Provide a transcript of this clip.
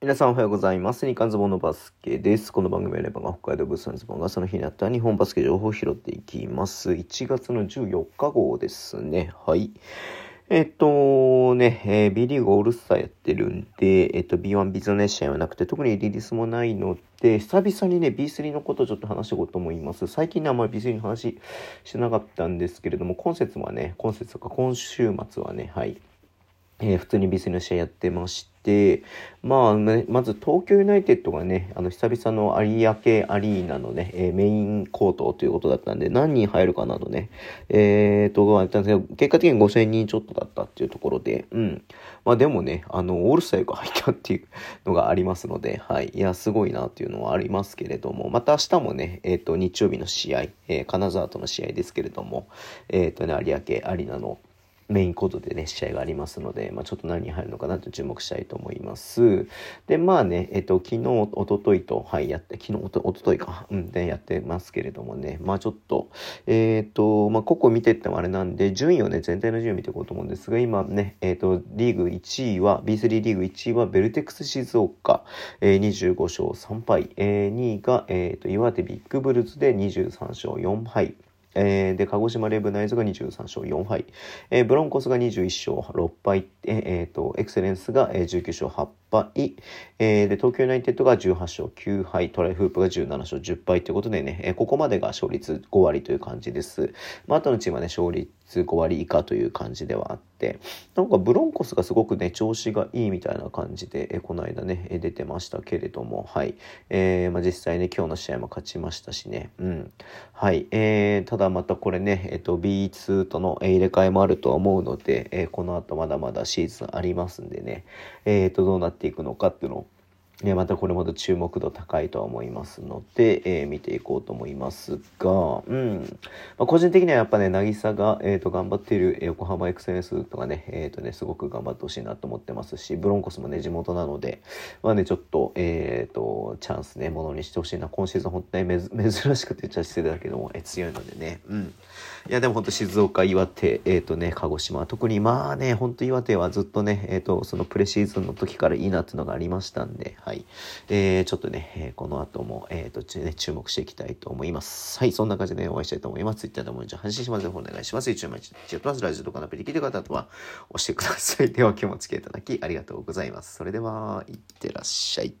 皆さんおはようございます。日刊ズボンのバスケです。この番組はレバンが北海道物産ズボンがその日にあった日本バスケ情報を拾っていきます。1月の14日号ですね。はい。えっとね、えー B リーグオールスターやってるんで、えっと B1 ビズネス試合はなくて、特にリリースもないので、久々にね、B3 のことをちょっと話していこうと思います。最近ね、あんまり B3 の話してなかったんですけれども、今節はね、今節とか今週末はね、はい。えー普通に B3 の試合やってまして、まあ、ね、まず東京ユナイテッドがね、あの、久々の有明アリーナのね、えーメインコートということだったんで、何人入るかなとね、えーと、やったんですけど、結果的に5000人ちょっとだったっていうところで、うん。まあでもね、あの、オールスターが入ったっていうのがありますので、はい。いや、すごいなっていうのはありますけれども、また明日もね、えっ、と、日曜日の試合、えー金沢との試合ですけれども、えっ、とね、有明アリーナの、メインコートでね、試合がありますので、まあ、ちょっと何に入るのかなと注目したいと思います。で、まあね、えっと、昨日、一昨日と、はい、やって、昨日、おと一昨日か、うん、で、やってますけれどもね、まあちょっと、えっと、まあ、ここ見てってもあれなんで、順位をね、全体の順位を見ていこうと思うんですが、今ね、えっと、リーグ1位は、B3 リーグ1位は、ベルテックス静岡、えー、25勝3敗、えー、2位が、えっと、岩手ビッグブルズで23勝4敗、えーで、鹿児島レブナイズが23勝4敗、えーブロンコスが21勝6敗、えーえーと、エクセレンスが、19勝8敗、えーで、東京ユナイテッドが18勝9敗、トライフープが17勝10敗ということでね、えーここまでが勝率5割という感じです。まあ、あとのチームはね、勝率5割以下という感じではあって、なんかブロンコスがすごくね、調子がいいみたいな感じで、えーこの間ね、出てましたけれども、はい。えーまあ、実際ね、今日の試合も勝ちましたしね、うん。はい。えーただまたこれね、えっ、と、B2 との入れ替えもあるとは思うので、えーこの後まだまだシーズンありますんでね、えっ、と、どうなってていくのかっていうのを、ね、またこれまた注目度高いとは思いますので、えー見ていこうと思いますが、うん。まあ、個人的にはやっぱね、渚が、えっ、と、頑張っている横浜エクセレンスとかね、えっ、とね、すごく頑張ってほしいなと思ってますし、ブロンコスもね、地元なので、まあね、ちょっと、えっ、と、チャンスね、ものにしてほしいな。今シーズン本当にめず珍しくて言っちゃ失礼だけども、え強いのでね。うん。いや、でも本当静岡、岩手、えっ、とね、鹿児島、特にまあね、本当岩手はずっとね、えっ、と、そのプレシーズンの時からいいなっていうのがありましたんで、はい。えー、ちょっとね、えーこの後も、えっ、と、ちね、注目していきたいと思います。はい、そんな感じで、ね、お会いしたいと思います。Twitter でもじゃ配信しますのでお願いします。YouTube 毎日、チェットラジオとかのアプリ聞いてる方は押してください。では、今日もお付き合いいただきありがとうございます。それでは、いってらっしゃい。